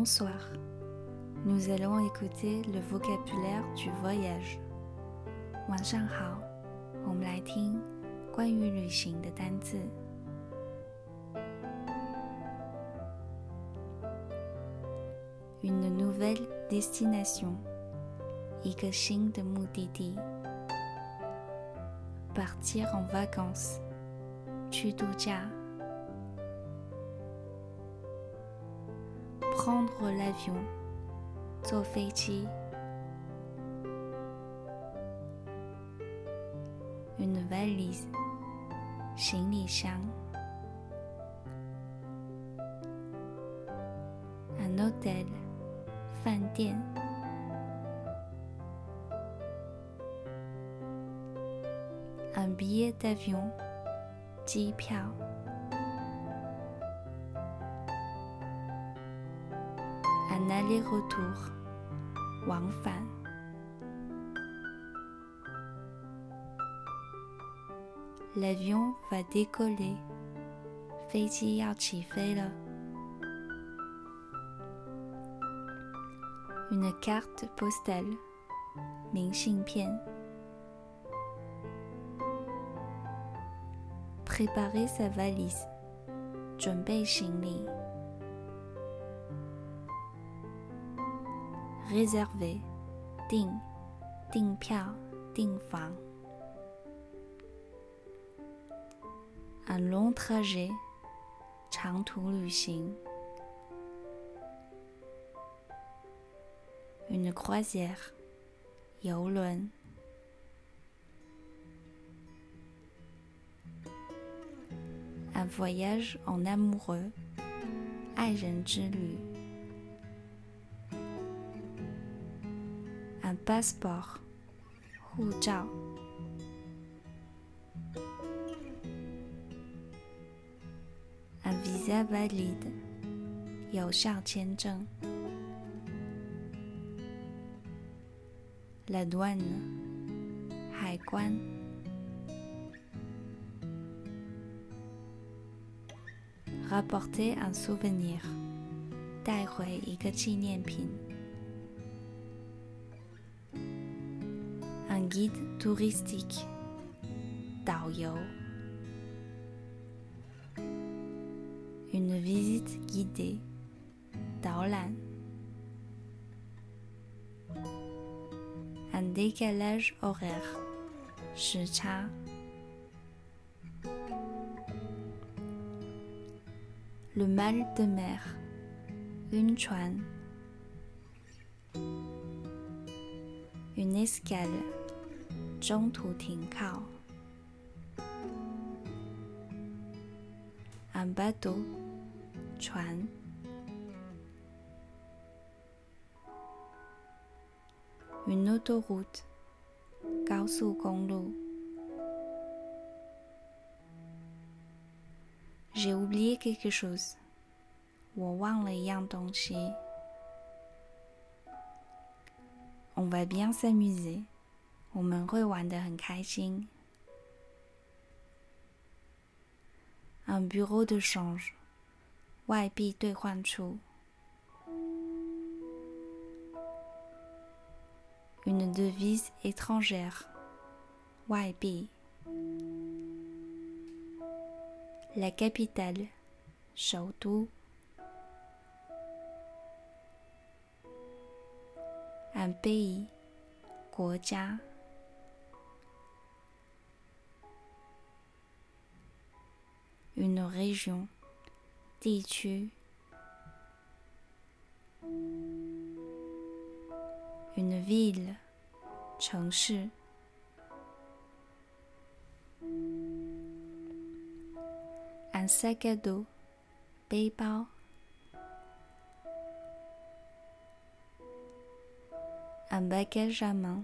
Bonsoir. Nous allons écouter le vocabulaire du voyage. 晚上好，我们来听关于旅行的单词。Une nouvelle destination，一个新的目的地。Partir en vacances，去度假。 prendre l'avion, Zofeiji. Une valise, Xinglishang. Un hôtel, Fantien. Un billet d'avion, Jipiao. aller-retour，往返。L'avion va décoller，飞机要起飞了。Une carte postale，明信片。Préparer sa valise，准备行李。 réservé, ding, ding piao, ding fang. Un long trajet, chang tu lu xing. Une croisière, yao lun. Un voyage en amoureux, ai ren Un passeport，护照。Un visa valide，有效签证。La douane，海关。Rapporter un souvenir，带回一个纪念品。 guide touristique, Tao Une visite guidée, Taolan. Un décalage horaire, Shicha. Le mal de mer, Yunchuan. Une escale, 中途停靠。Un bateau，船。Une autoroute，高速公路。J'ai oublié quelque chose，我忘了一样东西。On va bien s'amuser， 我们会玩得很开心。Un bureau de change，外币兑换处。Une devise étrangère，外币。La capitale，首都。Un pays，国家。 une région, Tichu, une ville, un sac à dos, un bagage à main,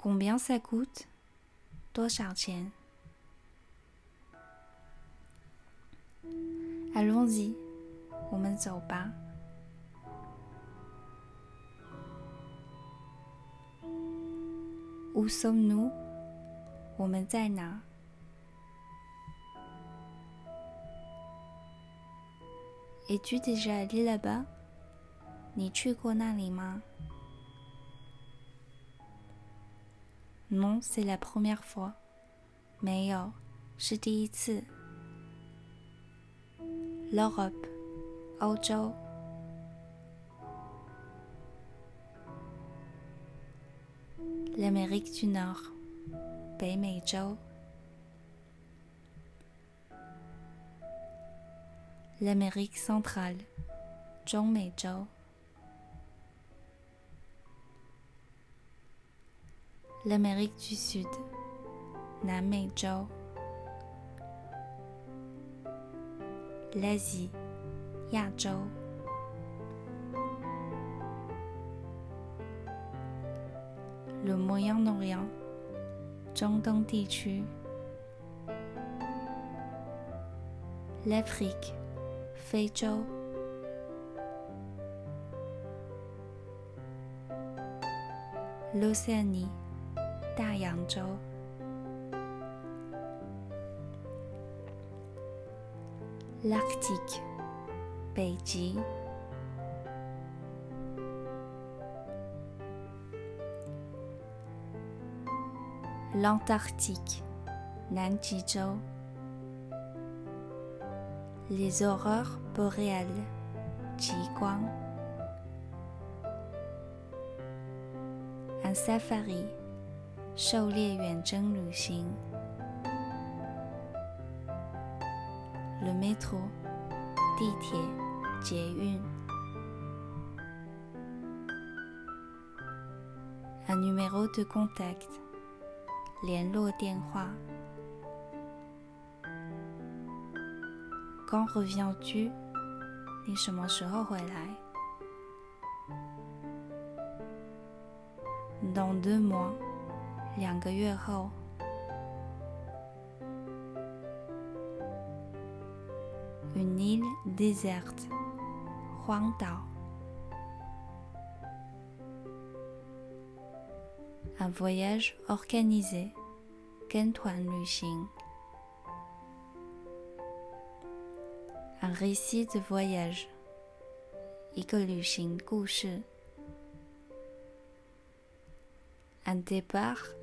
Combien ça coûte 多少钱 Allons-y 我们走吧 Où sommes-nous 我们在哪 Es-tu déjà allé là-bas 你去过那里吗 Non, c'est la première fois. 没有，是第一次。L'Europe, 欧洲。L'Amérique du Nord, 北美洲。L'Amérique centrale, 中美洲。 l'Amérique du Sud, Namejao, l'Asie, Yajou, le Moyen-Orient, Zhongdong Tichu, l'Afrique, Feizhou, l'Océanie, 大洋洲。L'Arctique, 北极。L'Antarctique, 南极洲。Les aurores boréales, 极光。Un safari, 狩猎远征旅行。Le métro, 地铁、捷运。Un numéro de contact, 联络电话。Quand reviens-tu? 你什么时候回来？Dans deux mois. 两个月后。Une île déserte. 荒岛。Un voyage organisé. 跟团旅行。Un récit de voyage. 一个旅行故事。Un départ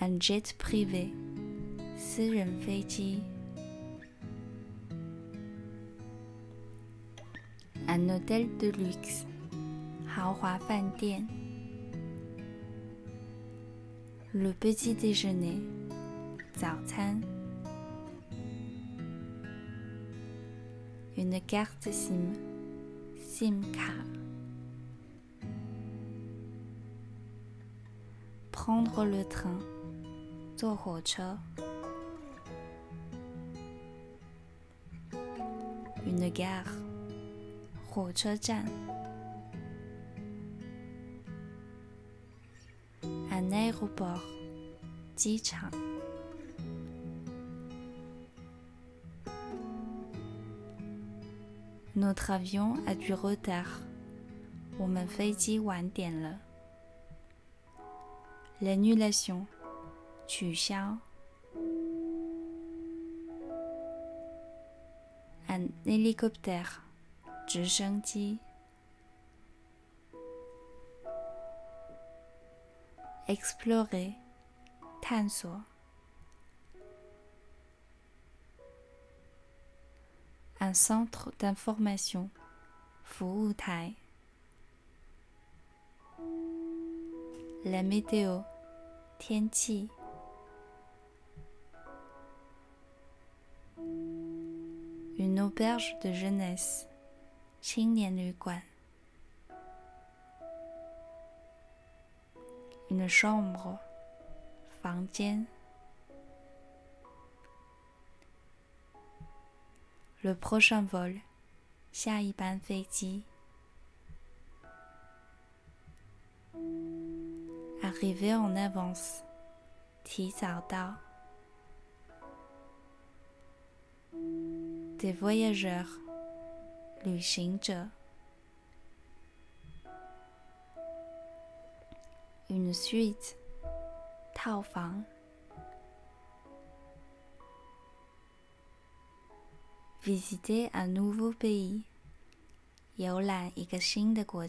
Un jet privé. 私人飞机。Un hôtel de luxe. 豪华饭店。Le petit déjeuner. 早餐。Une carte SIM. SIM 卡。Prendre le train. 坐火车。Une gare. 火车站。Un aéroport. 机场。Notre avion a du retard. 我们飞机晚点了。L'annulation. 取消。Un hélicoptère. 直升机。Explorer. 探索。Un centre d'information. 服务台。La météo，天气。 auberge de jeunesse，青年旅馆。Une chambre，房间。Le prochain vol，下一班飞机。Arriver en avance，提早到。 voyageurs, Lu Une suite, Tao Fang. Visiter un nouveau pays, Yao Lan de Guo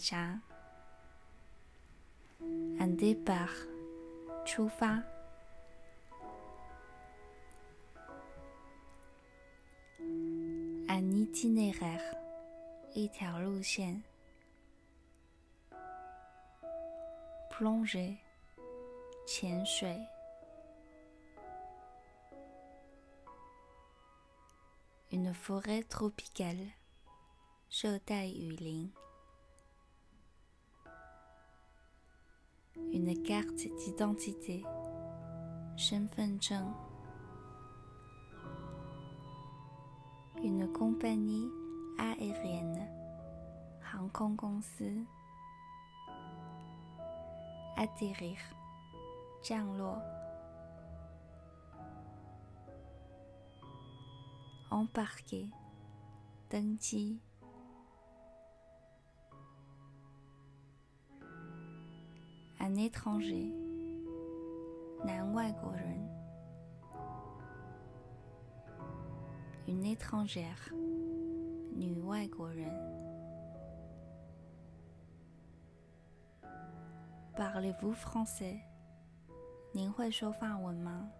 Un départ, Chu Fang. un itinéraire 一条路线 plonger 潜水 une forêt tropicale 热带雨林 une carte d'identité 身份证 une compagnie aérienne 航空公司 atterrir 降落 embarquer 登机 un étranger 男外国人 une étrangère 女外国人 Parlez-vous français？您会说法文吗？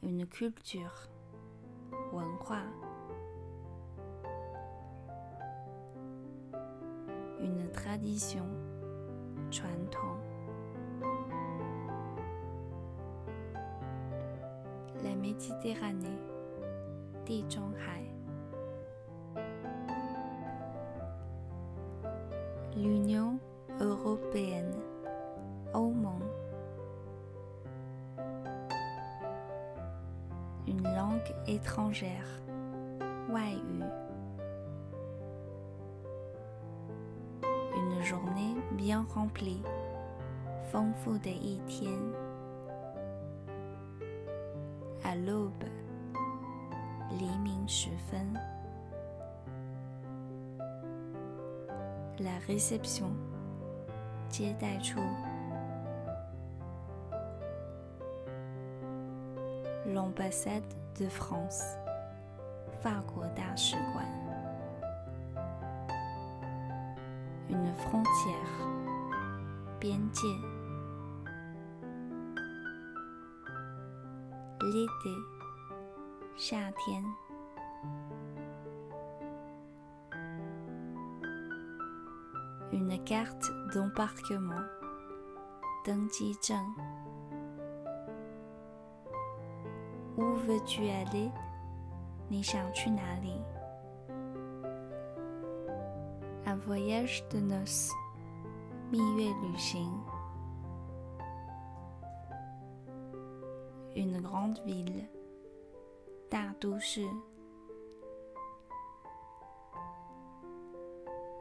Une culture，文化。Une tradition，传统。 Méditerranée, Zhonghai. L'Union européenne, Aumont. Une langue étrangère, Wai Une journée bien remplie, Feng Fu de Yi À l'aube, La réception, 接待处。L'ambassade de France, 法国大使馆。Une frontière, 边界。 L'été, 夏天。une carte d'embarquement, Où veux-tu aller? Un voyage de noces, une grande ville. T'adouche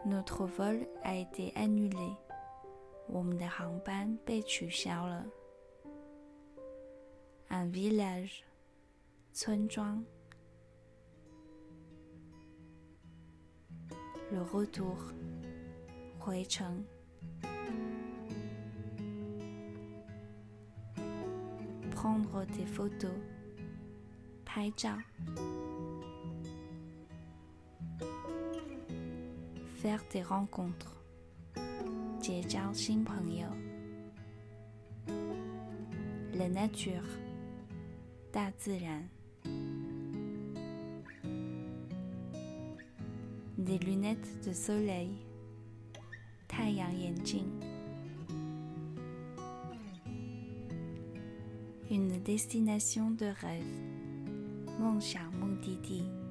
notre vol a été annulé. Oum ne hanban pechou charlot un village. Tsun le retour. Hoa Prendre des photos，拍照。faire des rencontres，结交新朋友。La nature，大自然。 des lunettes de soleil, 太阳眼镜 une destination de rêve. Mon cher Mon